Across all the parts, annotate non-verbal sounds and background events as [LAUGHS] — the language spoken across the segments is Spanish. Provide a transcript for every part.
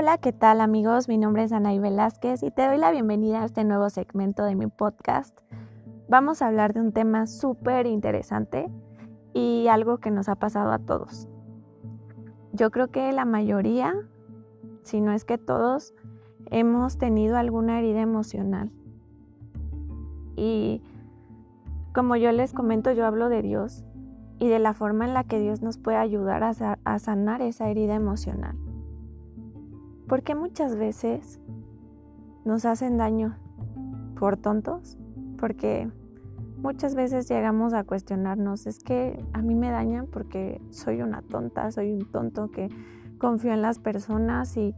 Hola, ¿qué tal amigos? Mi nombre es Anaí Velázquez y te doy la bienvenida a este nuevo segmento de mi podcast. Vamos a hablar de un tema súper interesante y algo que nos ha pasado a todos. Yo creo que la mayoría, si no es que todos, hemos tenido alguna herida emocional. Y como yo les comento, yo hablo de Dios y de la forma en la que Dios nos puede ayudar a, sanar esa herida emocional. Porque muchas veces nos hacen daño por tontos, porque muchas veces llegamos a cuestionarnos, es que a mí me dañan porque soy una tonta, soy un tonto que confío en las personas y,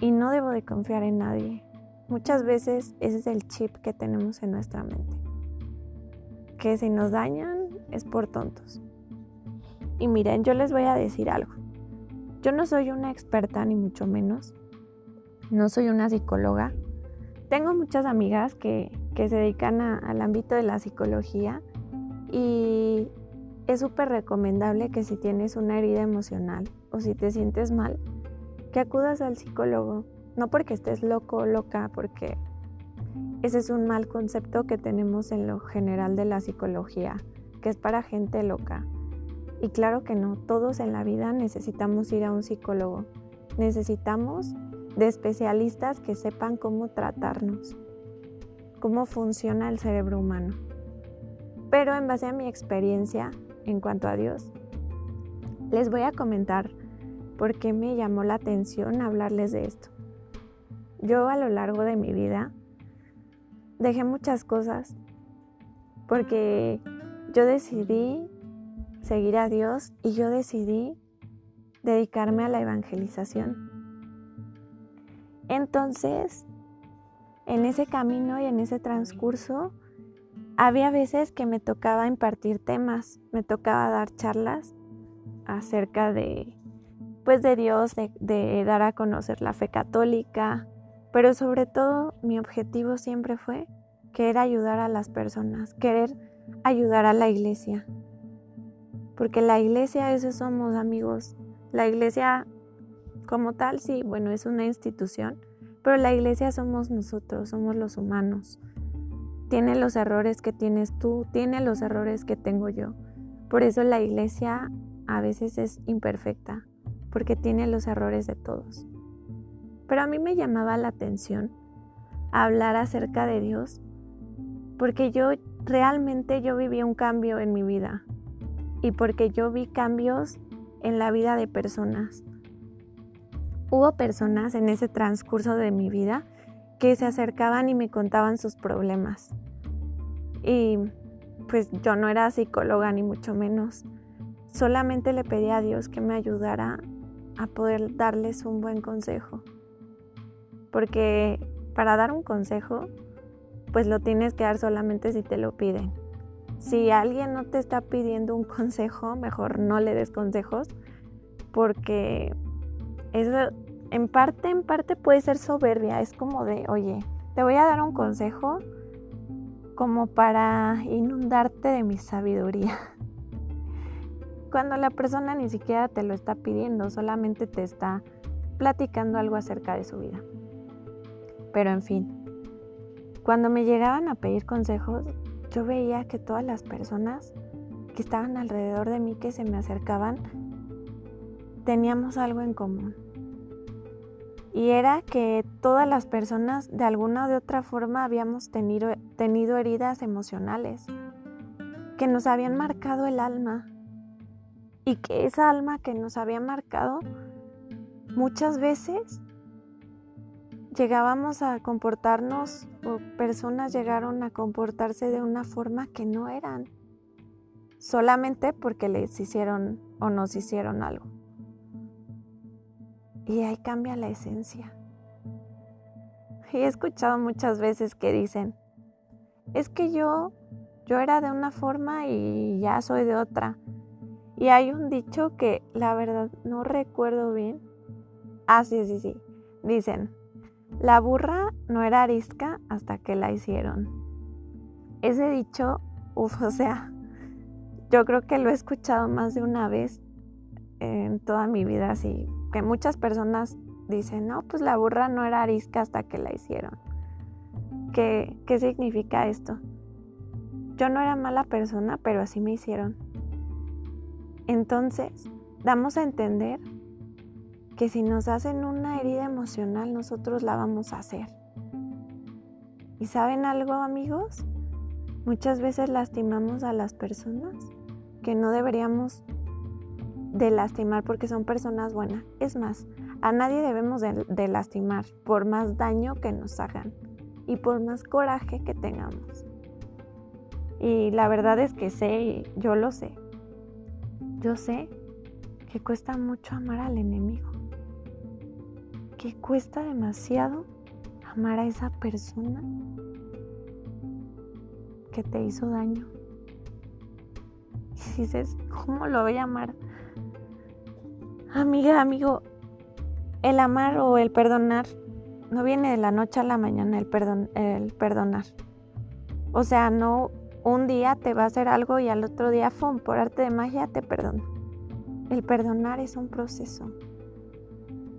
y no debo de confiar en nadie. Muchas veces ese es el chip que tenemos en nuestra mente. Que si nos dañan es por tontos. Y miren, yo les voy a decir algo. Yo no soy una experta ni mucho menos. No soy una psicóloga. Tengo muchas amigas que, se dedican al ámbito de la psicología y es súper recomendable que si tienes una herida emocional o si te sientes mal, que acudas al psicólogo. No porque estés loco o loca, porque ese es un mal concepto que tenemos en lo general de la psicología, que es para gente loca. Y claro que no, todos en la vida necesitamos ir a un psicólogo. Necesitamos de especialistas que sepan cómo tratarnos, cómo funciona el cerebro humano. Pero en base a mi experiencia en cuanto a Dios, les voy a comentar por qué me llamó la atención hablarles de esto. Yo a lo largo de mi vida dejé muchas cosas porque yo decidí seguir a Dios y yo decidí dedicarme a la evangelización. Entonces, en ese camino y en ese transcurso, había veces que me tocaba impartir temas, me tocaba dar charlas acerca de, pues, de Dios, de, de dar a conocer la fe católica, pero sobre todo mi objetivo siempre fue querer ayudar a las personas, querer ayudar a la iglesia, porque la iglesia, eso somos amigos. La iglesia como tal, sí, bueno, es una institución, pero la iglesia somos nosotros, somos los humanos. Tiene los errores que tienes tú, tiene los errores que tengo yo. Por eso la iglesia a veces es imperfecta, porque tiene los errores de todos. Pero a mí me llamaba la atención hablar acerca de Dios, porque yo realmente yo viví un cambio en mi vida y porque yo vi cambios en la vida de personas. Hubo personas en ese transcurso de mi vida que se acercaban y me contaban sus problemas. Y pues yo no era psicóloga ni mucho menos. Solamente le pedí a Dios que me ayudara a poder darles un buen consejo. Porque para dar un consejo, pues lo tienes que dar solamente si te lo piden. Si alguien no te está pidiendo un consejo, mejor no le des consejos porque en parte, en parte puede ser soberbia. Es como de, oye, te voy a dar un consejo como para inundarte de mi sabiduría. [LAUGHS] Cuando la persona ni siquiera te lo está pidiendo, solamente te está platicando algo acerca de su vida. Pero en fin, cuando me llegaban a pedir consejos, yo veía que todas las personas que estaban alrededor de mí, que se me acercaban, teníamos algo en común. Y era que todas las personas de alguna o de otra forma habíamos tenido, tenido heridas emocionales que nos habían marcado el alma. Y que esa alma que nos había marcado muchas veces llegábamos a comportarnos o personas llegaron a comportarse de una forma que no eran, solamente porque les hicieron o nos hicieron algo. Y ahí cambia la esencia. Y he escuchado muchas veces que dicen, es que yo, yo era de una forma y ya soy de otra. Y hay un dicho que la verdad no recuerdo bien. Ah, sí, sí, sí. Dicen, la burra no era arisca hasta que la hicieron. Ese dicho, uff, o sea, yo creo que lo he escuchado más de una vez en toda mi vida, así que muchas personas dicen, no, pues la burra no era arisca hasta que la hicieron. ¿Qué, qué significa esto? Yo no era mala persona, pero así me hicieron. Entonces, damos a entender que si nos hacen una herida emocional, nosotros la vamos a hacer. ¿Y saben algo, amigos? Muchas veces lastimamos a las personas que no deberíamos de lastimar porque son personas buenas. Es más, a nadie debemos de, lastimar por más daño que nos hagan y por más coraje que tengamos. Y la verdad es que sé, yo lo sé. Yo sé que cuesta mucho amar al enemigo. Que cuesta demasiado amar a esa persona que te hizo daño. Y dices, ¿cómo lo voy a amar? Amiga, amigo, el amar o el perdonar no viene de la noche a la mañana el, perdon, el perdonar. O sea, no un día te va a hacer algo y al otro día, ¡fum! por arte de magia te perdono. El perdonar es un proceso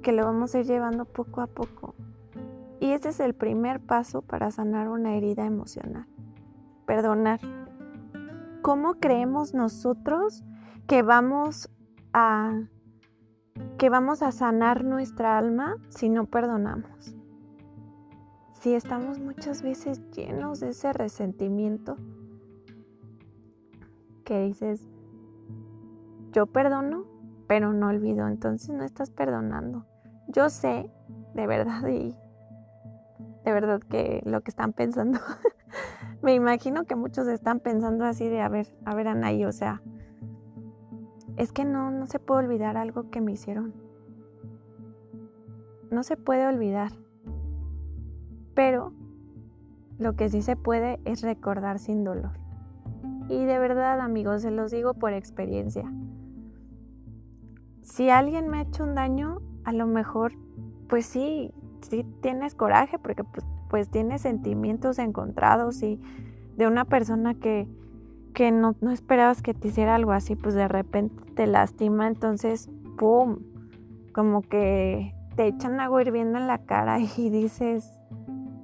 que lo vamos a ir llevando poco a poco. Y ese es el primer paso para sanar una herida emocional. Perdonar. ¿Cómo creemos nosotros que vamos a que vamos a sanar nuestra alma si no perdonamos? Si estamos muchas veces llenos de ese resentimiento que dices, yo perdono, pero no olvido, entonces no estás perdonando. Yo sé, de verdad, y de verdad que lo que están pensando, [LAUGHS] me imagino que muchos están pensando así de, a ver, a ver, Anaí, o sea, es que no, no se puede olvidar algo que me hicieron. No se puede olvidar. Pero lo que sí se puede es recordar sin dolor. Y de verdad, amigos, se los digo por experiencia. Si alguien me ha hecho un daño, a lo mejor, pues sí, sí tienes coraje porque pues, pues tienes sentimientos encontrados y de una persona que, que no, no, esperabas que te hiciera algo así, pues de repente te lastima, entonces, ¡pum! Como que te echan agua hirviendo en la cara [LAUGHS] y dices,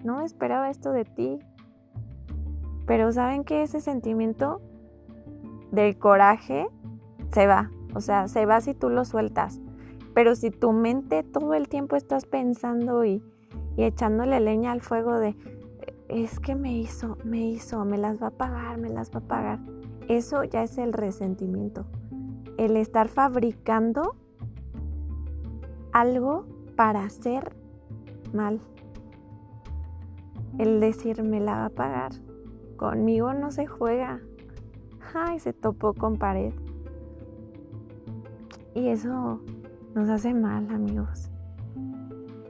no esperaba esto de ti. Pero saben que ese sentimiento del coraje se va, o sea, se va si tú lo sueltas. Pero si tu mente todo el tiempo estás pensando y, echándole leña al fuego de, es que me hizo, me hizo, me las va a pagar, me las va a pagar. Eso ya es el resentimiento. El estar fabricando algo para hacer mal. El decir me la va a pagar. Conmigo no se juega. Ay, se topó con pared. Y eso nos hace mal, amigos.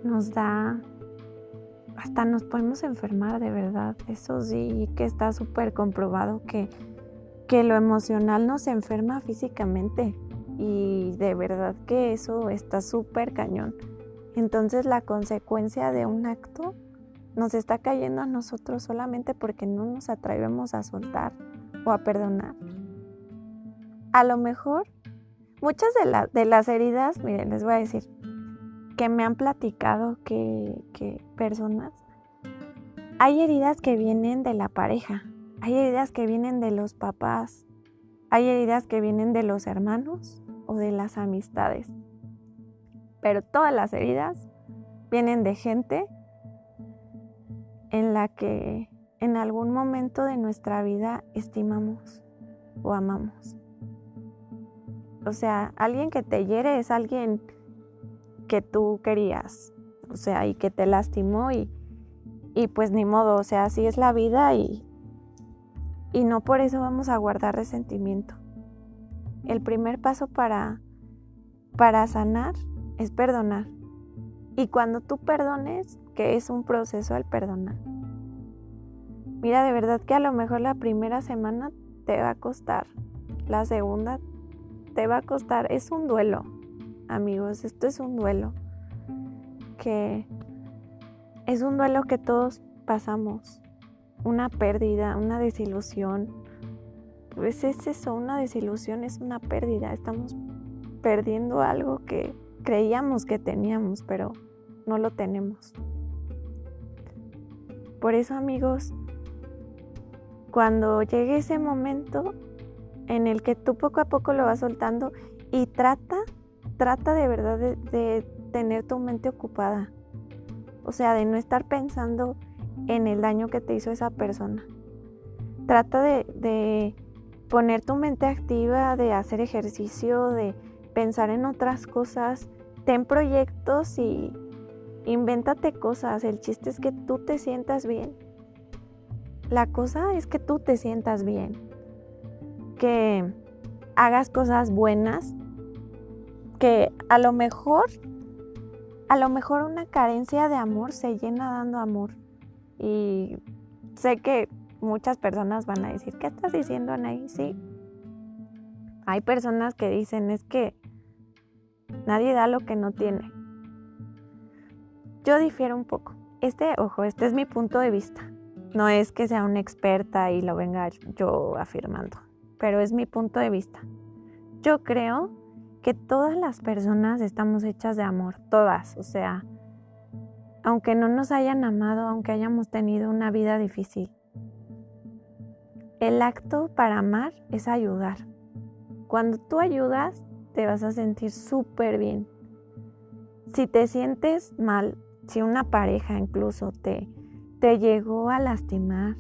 Nos da... Hasta nos podemos enfermar de verdad. Eso sí, que está súper comprobado que, que lo emocional nos enferma físicamente. Y de verdad que eso está súper cañón. Entonces la consecuencia de un acto nos está cayendo a nosotros solamente porque no nos atrevemos a soltar o a perdonar. A lo mejor Muchas de, las heridas, miren, les voy a decir, que me han platicado que, que personas, hay heridas que vienen de la pareja, hay heridas que vienen de los papás, hay heridas que vienen de los hermanos o de las amistades. Pero todas las heridas vienen de gente en la que en algún momento de nuestra vida estimamos o amamos. O sea, alguien que te hiere es alguien que tú querías, o sea, y que te lastimó y, y pues ni modo, o sea, así es la vida y, y no por eso vamos a guardar resentimiento. El primer paso para, para sanar es perdonar. Y cuando tú perdones, que es un proceso el perdonar. Mira, de verdad que a lo mejor la primera semana te va a costar, la segunda te va a costar, es un duelo, amigos, esto es un duelo, que es un duelo que todos pasamos, una pérdida, una desilusión, pues es eso, una desilusión es una pérdida, estamos perdiendo algo que, creíamos que teníamos, pero no lo tenemos. Por eso amigos, cuando llegue ese momento en el que tú poco a poco lo vas soltando y trata, trata de verdad de, tener tu mente ocupada. O sea, de no estar pensando en el daño que te hizo esa persona. Trata de, de poner tu mente activa, de hacer ejercicio, de pensar en otras cosas. Ten proyectos y invéntate cosas. El chiste es que tú te sientas bien. La cosa es que tú te sientas bien. Que hagas cosas buenas. Que a lo mejor, a lo mejor una carencia de amor se llena dando amor. Y sé que muchas personas van a decir, ¿qué estás diciendo, Anaí? Sí. Hay personas que dicen, es que nadie da lo que no tiene. Yo difiero un poco. Este, ojo, este es mi punto de vista. No es que sea una experta y lo venga yo afirmando, pero es mi punto de vista. Yo creo que todas las personas estamos hechas de amor, todas, o sea, aunque no nos hayan amado, aunque hayamos tenido una vida difícil, el acto para amar es ayudar. Cuando tú ayudas, te vas a sentir súper bien. Si te sientes mal, si una pareja incluso te, te llegó a lastimar,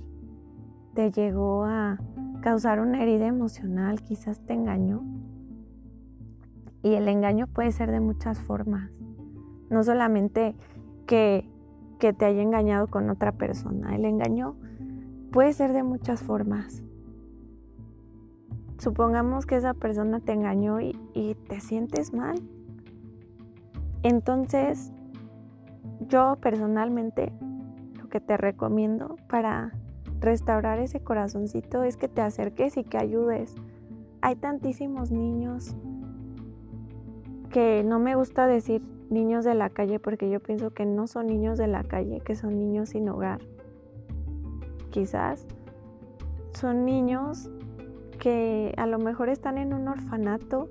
te llegó a causar una herida emocional, quizás te engañó. Y el engaño puede ser de muchas formas. No solamente que, que te haya engañado con otra persona. El engaño puede ser de muchas formas. Supongamos que esa persona te engañó y, te sientes mal. Entonces, yo personalmente lo que te recomiendo para restaurar ese corazoncito es que te acerques y que ayudes. Hay tantísimos niños que no me gusta decir niños de la calle porque yo pienso que no son niños de la calle, que son niños sin hogar quizás son niños que a lo mejor están en un orfanato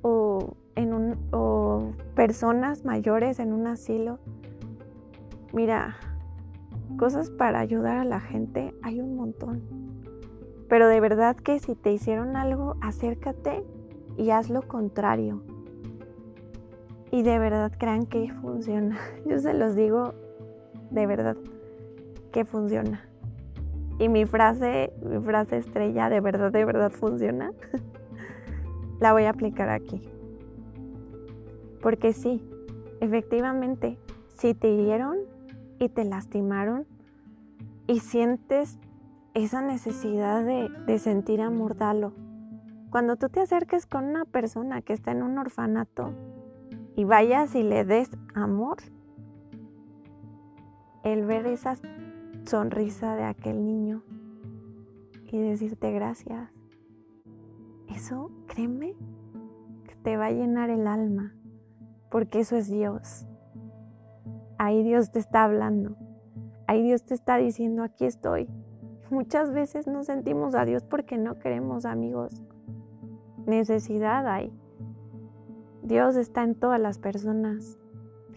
o, en un, o personas mayores en un asilo. Mira, cosas para ayudar a la gente hay un montón. Pero de verdad que si te hicieron algo, acércate y haz lo contrario. Y de verdad crean que funciona. [LAUGHS] Yo se los digo de verdad que funciona. Y mi frase, mi frase estrella, de verdad, de verdad funciona, [LAUGHS] la voy a aplicar aquí. Porque sí, efectivamente, si te hirieron y te lastimaron y sientes esa necesidad de, de sentir amor, dalo. Cuando tú te acerques con una persona que está en un orfanato y vayas y le des amor, el ver esas sonrisa de aquel niño y decirte gracias. Eso, créeme, que te va a llenar el alma, porque eso es Dios. Ahí Dios te está hablando. Ahí Dios te está diciendo, aquí estoy. Muchas veces no sentimos a Dios porque no queremos amigos. Necesidad hay. Dios está en todas las personas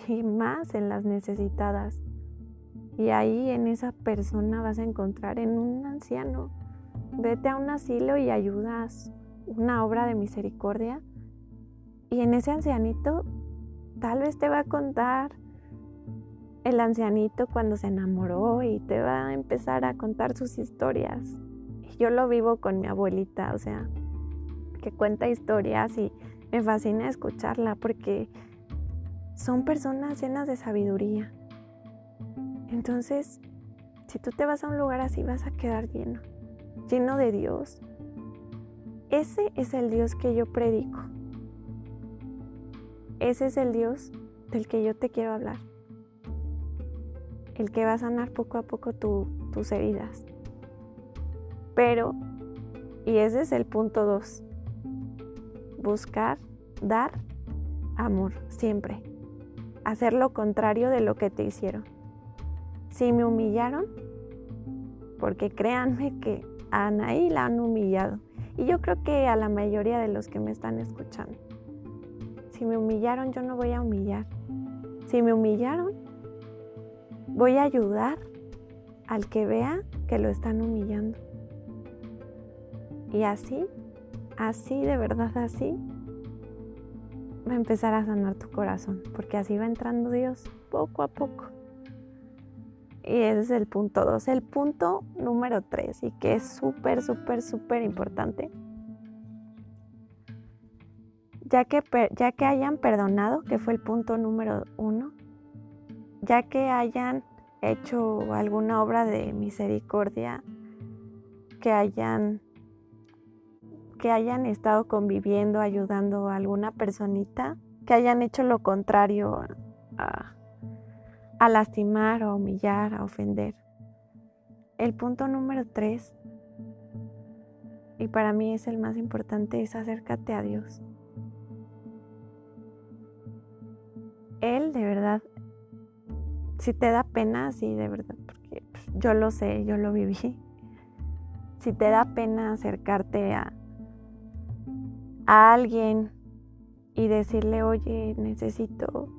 y más en las necesitadas. Y ahí en esa persona vas a encontrar en un anciano. Vete a un asilo y ayudas una obra de misericordia. Y en ese ancianito tal vez te va a contar el ancianito cuando se enamoró y te va a empezar a contar sus historias. Yo lo vivo con mi abuelita, o sea, que cuenta historias y me fascina escucharla porque son personas llenas de sabiduría. Entonces, si tú te vas a un lugar así, vas a quedar lleno, lleno de Dios. Ese es el Dios que yo predico. Ese es el Dios del que yo te quiero hablar. El que va a sanar poco a poco tus heridas. Pero, y ese es el punto dos, buscar, dar amor, siempre. Hacer lo contrario de lo que te hicieron. Si me humillaron, porque créanme que a Anaí la han humillado. Y yo creo que a la mayoría de los que me están escuchando. Si me humillaron, yo no voy a humillar. Si me humillaron, voy a ayudar al que vea que lo están humillando. Y así, así, de verdad así, va a empezar a sanar tu corazón, porque así va entrando Dios poco a poco. Y ese es el punto 2. El punto número 3, y que es súper, súper, súper importante. Ya que, ya que hayan perdonado, que fue el punto número 1, ya que hayan hecho alguna obra de misericordia, que hayan que hayan estado conviviendo, ayudando a alguna personita, que hayan hecho lo contrario a, lastimar, a humillar, a ofender. El punto número tres, y para mí es el más importante, es acércate a Dios. Él de verdad, si te da pena, sí, de verdad, porque pues, yo lo sé, yo lo viví. Si te da pena acercarte a, a alguien y decirle, oye, necesito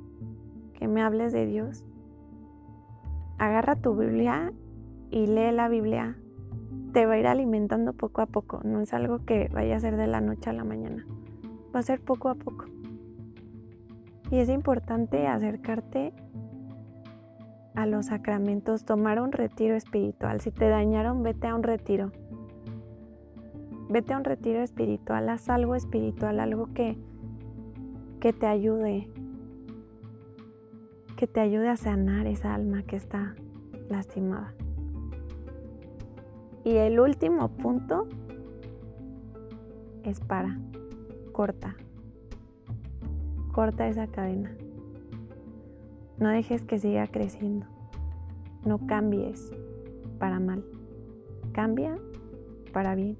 que me hables de Dios, agarra tu Biblia y lee la Biblia. Te va a ir alimentando poco a poco. No es algo que vaya a ser de la noche a la mañana. Va a ser poco a poco. Y es importante acercarte a los sacramentos, tomar un retiro espiritual. Si te dañaron, vete a un retiro. Vete a un retiro espiritual, haz algo espiritual, algo que, que te ayude, que te ayude a sanar esa alma que está lastimada. Y el último punto es para, corta, corta esa cadena. No dejes que siga creciendo. No cambies para mal. Cambia para bien.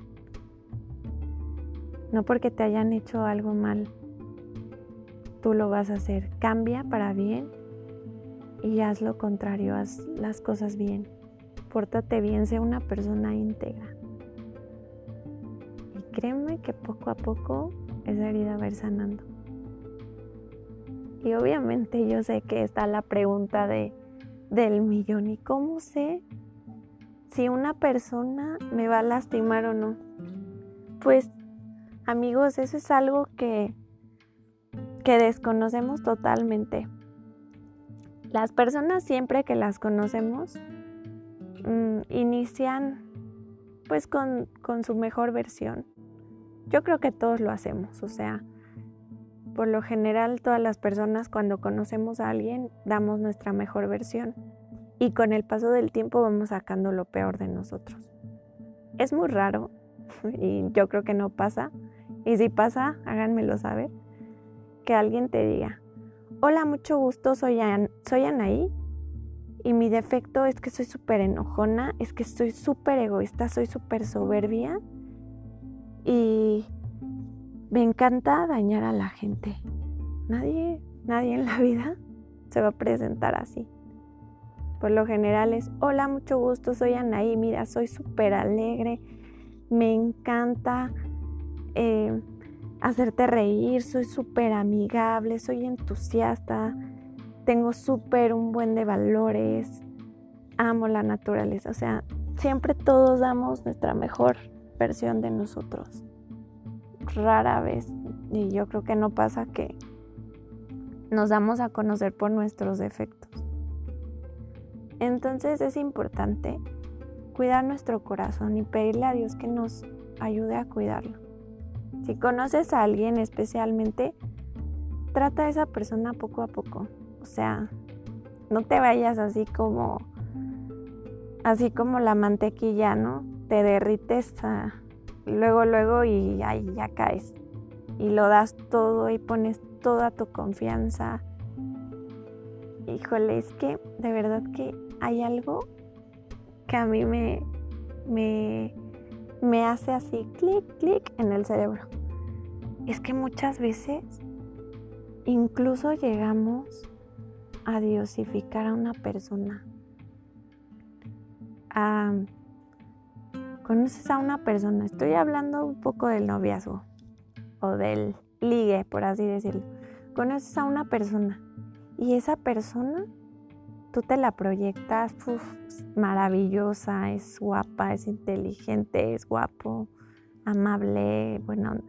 No porque te hayan hecho algo mal, tú lo vas a hacer. Cambia para bien y haz lo contrario, haz las cosas bien. Pórtate bien, sea una persona íntegra. Y créeme que poco a poco esa herida va a ir sanando. Y obviamente yo sé que está la pregunta de, del millón. ¿Y cómo sé si una persona me va a lastimar o no? Pues amigos, eso es algo que, que desconocemos totalmente. Las personas siempre que las conocemos mm, inician pues con, con su mejor versión. Yo creo que todos lo hacemos, o sea, por lo general todas las personas cuando conocemos a alguien damos nuestra mejor versión y con el paso del tiempo vamos sacando lo peor de nosotros. Es muy raro [LAUGHS] y yo creo que no pasa. Y si pasa, háganmelo saber. Que alguien te diga, Hola, mucho gusto, soy, Anaí y mi defecto es que soy súper enojona, es que soy súper egoísta, soy súper soberbia y me encanta dañar a la gente. Nadie, nadie en la vida [LAUGHS] se va a presentar así. Por lo general es, hola, mucho gusto, soy Anaí, mira, soy súper alegre, me encanta... Eh, hacerte reír, soy súper amigable, soy entusiasta, tengo súper un buen de valores, amo la naturaleza, o sea, siempre todos damos nuestra mejor versión de nosotros. Rara vez, y yo creo que no pasa que nos damos a conocer por nuestros defectos. Entonces es importante cuidar nuestro corazón y pedirle a Dios que nos ayude a cuidarlo. Si conoces a alguien especialmente, trata a esa persona poco a poco. O sea, no te vayas así como así como la mantequilla, ¿no? Te derrites luego luego y ahí ya caes. Y lo das todo y pones toda tu confianza. Híjole, es que de verdad que hay algo que a mí me me me hace así clic, clic en el cerebro. Es que muchas veces incluso llegamos a diosificar a una persona. Conoces a una persona, estoy hablando un poco del noviazgo o del ligue, por así decirlo. conoces a una persona y esa persona tú te la proyectas maravillosa, es guapa, es inteligente, es guapo, amable, bueno,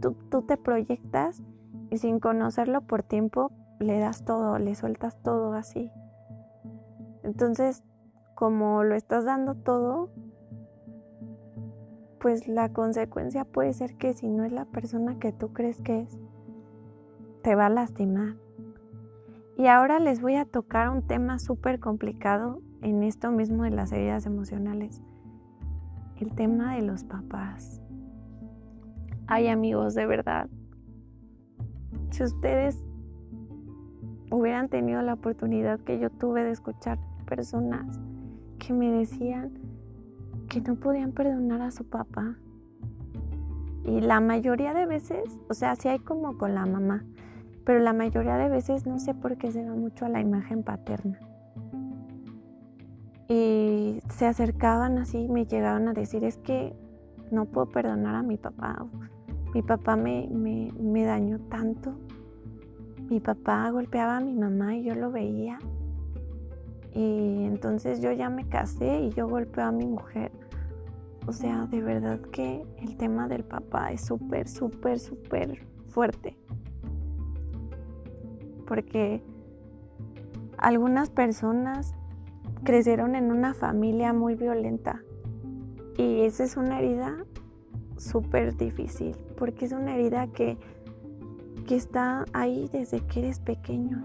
tú, tú te proyectas y sin conocerlo por tiempo le das todo, le sueltas todo así. Entonces, como lo estás dando todo, pues la consecuencia puede ser que si no es la persona que tú crees que es, te va a lastimar. Y ahora les voy a tocar un tema súper complicado en esto mismo de las heridas emocionales. El tema de los papás. Ay amigos, de verdad. Si ustedes hubieran tenido la oportunidad que yo tuve de escuchar personas que me decían que no podían perdonar a su papá. Y la mayoría de veces, o sea, sí hay como con la mamá, pero la mayoría de veces no sé por qué se va mucho a la imagen paterna. Y se acercaban así me llegaban a decir, es que no puedo perdonar a mi papá. Mi papá me, me, me dañó tanto. Mi papá golpeaba a mi mamá y yo lo veía. Y entonces yo ya me casé y yo golpeo a mi mujer. O sea, de verdad que el tema del papá es súper, súper, súper fuerte. Porque algunas personas crecieron en una familia muy violenta y esa es una herida súper difícil porque es una herida que, que está ahí desde que eres pequeño,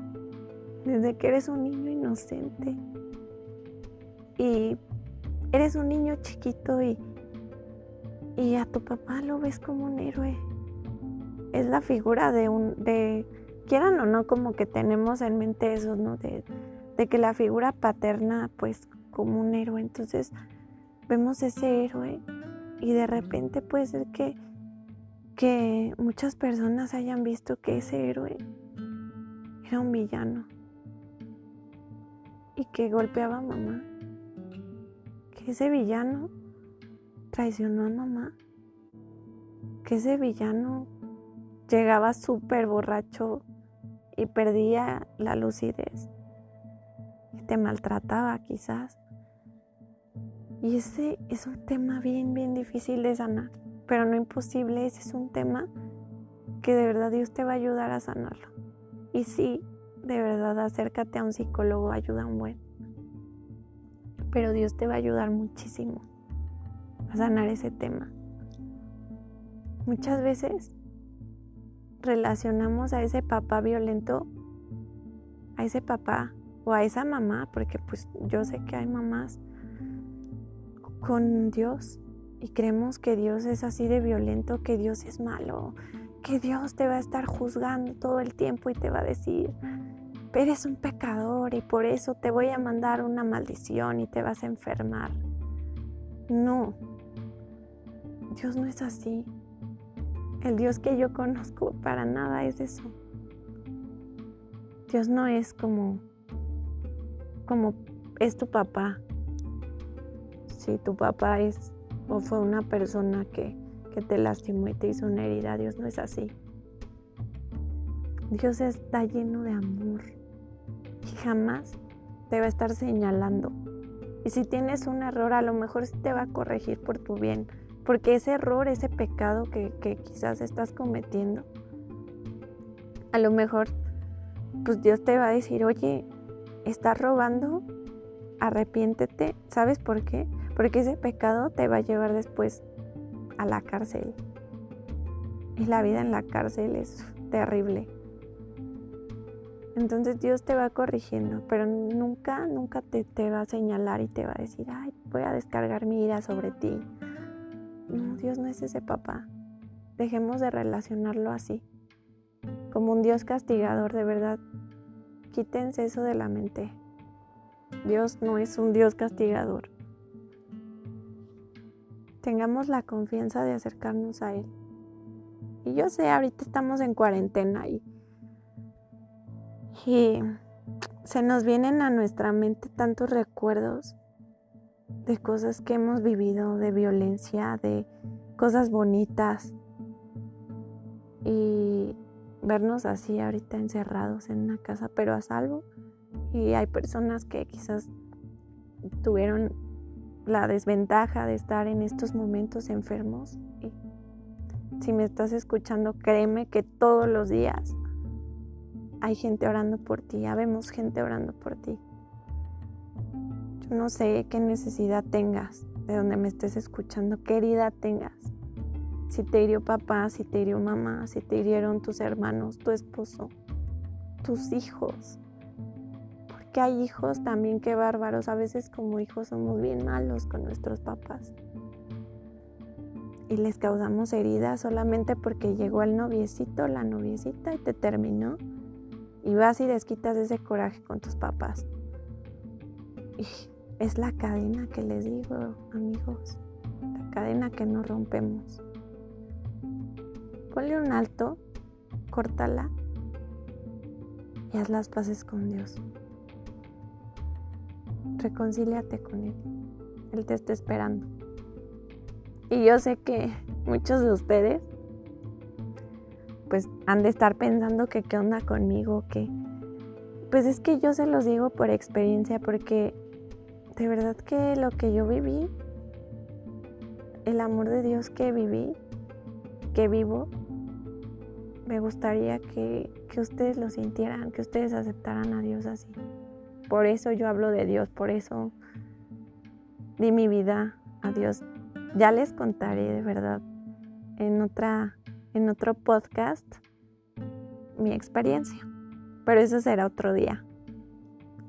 desde que eres un niño inocente. Y eres un niño chiquito y, y a tu papá lo ves como un héroe. Es la figura de un de quieran o no, como que tenemos en mente eso, ¿no? De, que la figura paterna, pues, como un héroe. Entonces, vemos ese héroe y de repente puede ser que, que muchas personas hayan visto que ese héroe era un villano y que golpeaba a mamá. Que ese villano traicionó a mamá. Que ese villano llegaba súper borracho y perdía la lucidez y te maltrataba quizás. Y ese es un tema bien, bien difícil de sanar, pero no imposible, ese es un tema que de verdad Dios te va a ayudar a sanarlo. Y sí, de verdad acércate a un psicólogo, ayuda un buen. Pero Dios te va a ayudar muchísimo a sanar ese tema. Muchas veces relacionamos a ese papá violento, a ese papá o a esa mamá, porque pues yo sé que hay mamás con Dios y creemos que Dios es así de violento, que Dios es malo, que Dios te va a estar juzgando todo el tiempo y te va a decir, eres un pecador y por eso te voy a mandar una maldición y te vas a enfermar. No, Dios no es así. El Dios que yo conozco para nada es eso. Dios no es como como es tu papá. Si tu papá es o fue una persona que, que te lastimó y te hizo una herida, Dios no es así. Dios está lleno de amor jamás te va a estar señalando. Y si tienes un error, a lo mejor te va a corregir por tu bien, porque ese error, ese pecado que, quizás estás cometiendo, a lo mejor, pues Dios te va a decir, oye, estás robando, arrepiéntete. ¿Sabes por qué? Porque ese pecado te va a llevar después a la cárcel. Y la vida en la cárcel es terrible. Entonces Dios te va corrigiendo, pero nunca, nunca te, va a señalar y te va a decir, ay, voy a descargar mi ira sobre ti no, Dios no es ese papá. Dejemos de relacionarlo así, como un Dios castigador, de verdad. Quítense eso de la mente. Dios no es un Dios castigador. Tengamos la confianza de acercarnos a Él. Y yo sé, ahorita estamos en cuarentena y, y se nos vienen a nuestra mente tantos recuerdos de cosas que hemos vivido, de violencia, de cosas bonitas. Y vernos así ahorita encerrados en una casa, pero a salvo. Y hay personas que quizás tuvieron la desventaja de estar en estos momentos enfermos. Y si me estás escuchando, créeme que todos los días hay gente orando por ti, ya vemos gente orando por ti. Yo no sé qué necesidad tengas de donde me estés escuchando, qué herida tengas. Si te hirió papá, si te hirió mamá, si te hirieron tus hermanos, tu esposo, tus hijos. Porque hay hijos también que bárbaros. A veces como hijos somos bien malos con nuestros papás. Y les causamos heridas solamente porque llegó el noviecito, la noviecita y te terminó. Y vas y desquitas ese coraje con tus papás. Y es la cadena que les digo, amigos. La cadena que no rompemos. Ponle un alto, córtala y haz las paces con Dios. Reconcíliate con Él. Él te está esperando. Y yo sé que muchos de ustedes pues han de estar pensando que qué onda conmigo, que pues es que yo se los digo por experiencia porque de verdad que lo que yo viví, el amor de Dios que viví, que vivo, me gustaría que, ustedes lo sintieran, que ustedes aceptaran a Dios así. Por eso yo hablo de Dios, por eso di mi vida a Dios. Ya les contaré de verdad en, otra, en otro podcast mi experiencia, pero eso será otro día,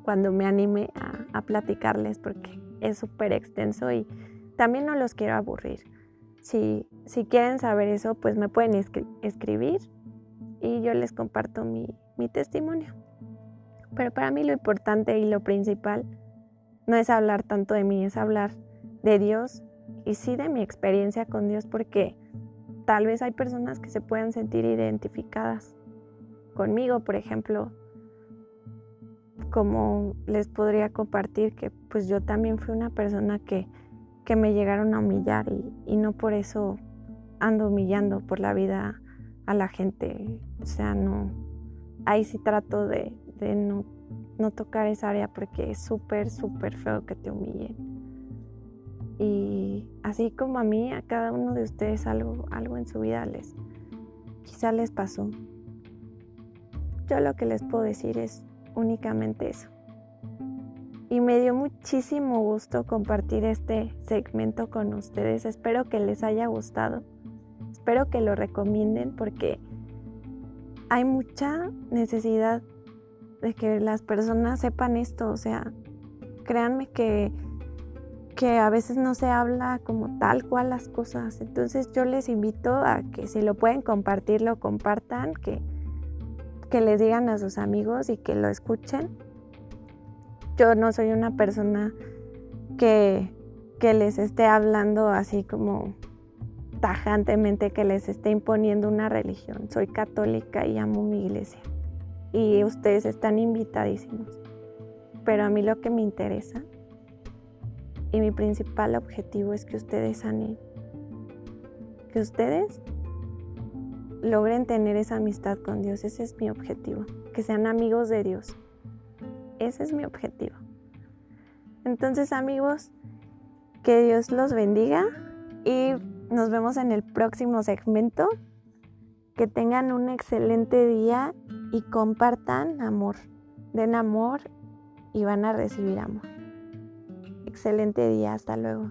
cuando me anime a, platicarles porque es súper extenso y también no los quiero aburrir. Si, si quieren saber eso, pues me pueden escribir y yo les comparto mi, testimonio. Pero para mí lo importante y lo principal no es hablar tanto de mí, es hablar de Dios y sí de mi experiencia con Dios porque tal vez hay personas que se puedan sentir identificadas conmigo, por ejemplo, como les podría compartir que pues yo también fui una persona que, que me llegaron a humillar y, y no por eso ando humillando por la vida a la gente. O sea, no, ahí sí trato de, no, no, tocar esa área porque es súper, súper feo que te humillen. Y así como a mí, a cada uno de ustedes algo, algo en su vida les, quizá les pasó. Yo lo que les puedo decir es únicamente eso. Y me dio muchísimo gusto compartir este segmento con ustedes. Espero que les haya gustado espero que lo recomienden porque hay mucha necesidad de que las personas sepan esto. O sea, créanme que, que a veces no se habla como tal cual las cosas. Entonces yo les invito a que si lo pueden compartir, lo compartan, que, que les digan a sus amigos y que lo escuchen. Yo no soy una persona que, que les esté hablando así como tajantemente que les esté imponiendo una religión. Soy católica y amo mi iglesia. Y ustedes están invitadísimos. Pero a mí lo que me interesa y mi principal objetivo es que ustedes sanen. Que ustedes logren tener esa amistad con Dios. Ese es mi objetivo. Que sean amigos de Dios. Ese es mi objetivo. Entonces amigos, que Dios los bendiga y nos vemos en el próximo segmento. Que tengan un excelente día y compartan amor. Den amor y van a recibir amor. Excelente día. Hasta luego.